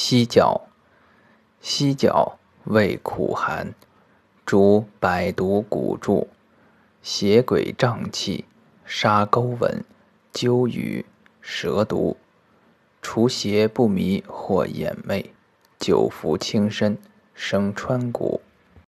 犀角，犀角味苦寒，主百毒骨注、邪鬼瘴气、沙沟吻、鸠羽、蛇毒，除邪不迷或眼魅，久服轻身，生川谷。